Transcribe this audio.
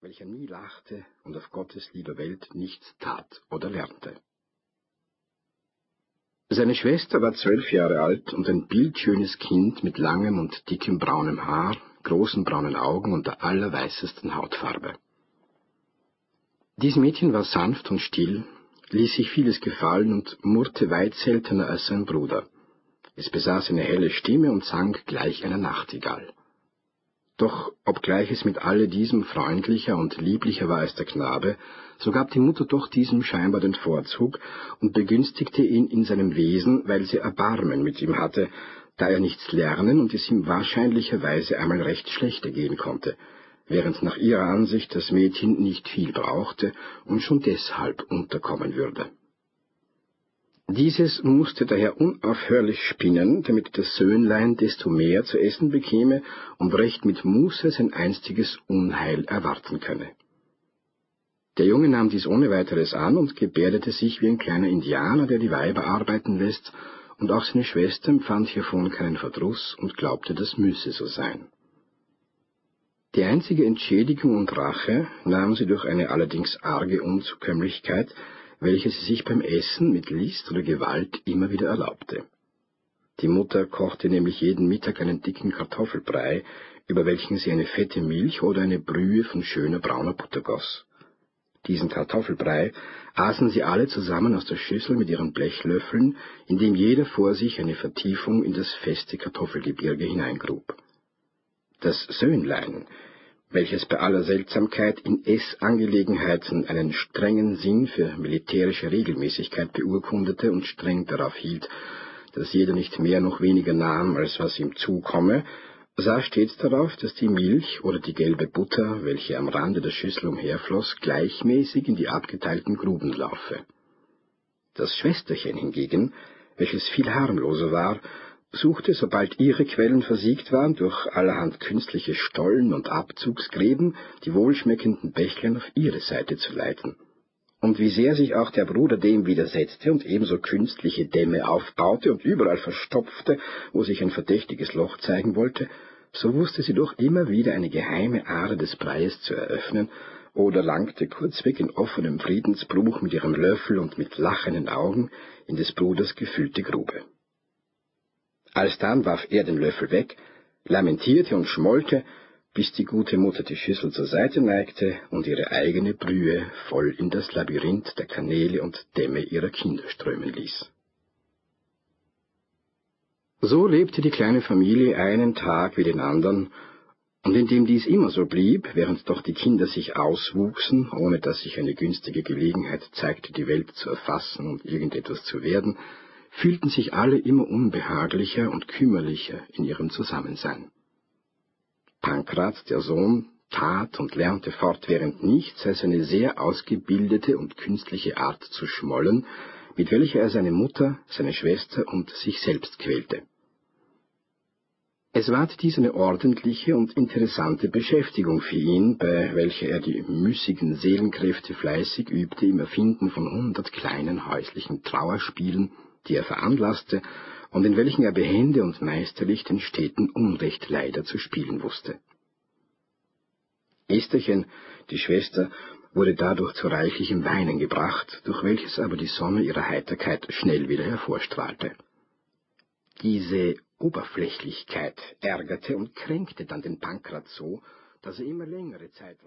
welcher nie lachte und auf Gottes lieber Welt nichts tat oder lernte. Seine Schwester war zwölf Jahre alt und ein bildschönes Kind mit langem und dickem braunem Haar, großen braunen Augen und der allerweißesten Hautfarbe. Dies Mädchen war sanft und still, ließ sich vieles gefallen und murrte weit seltener als sein Bruder. Es besaß eine helle Stimme und sang gleich einer Nachtigall. Doch obgleich es mit alle diesem freundlicher und lieblicher war als der Knabe, so gab die Mutter doch diesem scheinbar den Vorzug und begünstigte ihn in seinem Wesen, weil sie Erbarmen mit ihm hatte, da er nichts lernen und es ihm wahrscheinlicherweise einmal recht schlechter gehen konnte, während nach ihrer Ansicht das Mädchen nicht viel brauchte und schon deshalb unterkommen würde. Dieses musste daher unaufhörlich spinnen, damit das Söhnlein desto mehr zu essen bekäme und recht mit Muße sein einstiges Unheil erwarten könne. Der Junge nahm dies ohne weiteres an und gebärdete sich wie ein kleiner Indianer, der die Weiber arbeiten lässt, und auch seine Schwester empfand hiervon keinen Verdruss und glaubte, das müsse so sein. Die einzige Entschädigung und Rache nahm sie durch eine allerdings arge Unzukömmlichkeit, welche sie sich beim Essen mit List oder Gewalt immer wieder erlaubte. Die Mutter kochte nämlich jeden Mittag einen dicken Kartoffelbrei, über welchen sie eine fette Milch oder eine Brühe von schöner brauner Butter goss. Diesen Kartoffelbrei aßen sie alle zusammen aus der Schüssel mit ihren Blechlöffeln, indem jeder vor sich eine Vertiefung in das feste Kartoffelgebirge hineingrub. Das Söhnlein, welches bei aller Seltsamkeit in Essangelegenheiten einen strengen Sinn für militärische Regelmäßigkeit beurkundete und streng darauf hielt, dass jeder nicht mehr noch weniger nahm, als was ihm zukomme, sah stets darauf, dass die Milch oder die gelbe Butter, welche am Rande der Schüssel umherfloß, gleichmäßig in die abgeteilten Gruben laufe. Das Schwesterchen hingegen, welches viel harmloser war, suchte, sobald ihre Quellen versiegt waren, durch allerhand künstliche Stollen und Abzugsgräben die wohlschmeckenden Bächlein auf ihre Seite zu leiten. Und wie sehr sich auch der Bruder dem widersetzte und ebenso künstliche Dämme aufbaute und überall verstopfte, wo sich ein verdächtiges Loch zeigen wollte, so wusste sie doch immer wieder eine geheime Ader des Breies zu eröffnen oder langte kurzweg in offenem Friedensbruch mit ihrem Löffel und mit lachenden Augen in des Bruders gefüllte Grube. Alsdann warf er den Löffel weg, lamentierte und schmollte, bis die gute Mutter die Schüssel zur Seite neigte und ihre eigene Brühe voll in das Labyrinth der Kanäle und Dämme ihrer Kinder strömen ließ. So lebte die kleine Familie einen Tag wie den anderen, und indem dies immer so blieb, während doch die Kinder sich auswuchsen, ohne dass sich eine günstige Gelegenheit zeigte, die Welt zu erfassen und irgendetwas zu werden, fühlten sich alle immer unbehaglicher und kümmerlicher in ihrem Zusammensein. Pankraz, der Sohn, tat und lernte fortwährend nichts als eine sehr ausgebildete und künstliche Art zu schmollen, mit welcher er seine Mutter, seine Schwester und sich selbst quälte. Es ward dies eine ordentliche und interessante Beschäftigung für ihn, bei welcher er die müßigen Seelenkräfte fleißig übte im Erfinden von hundert kleinen häuslichen Trauerspielen die er veranlasste und in welchen er behende und meisterlich den steten Unrechtleider zu spielen wusste. Estherchen, die Schwester, wurde dadurch zu reichlichem Weinen gebracht, durch welches aber die Sonne ihrer Heiterkeit schnell wieder hervorstrahlte. Diese Oberflächlichkeit ärgerte und kränkte dann den Pankrat so, dass er immer längere Zeit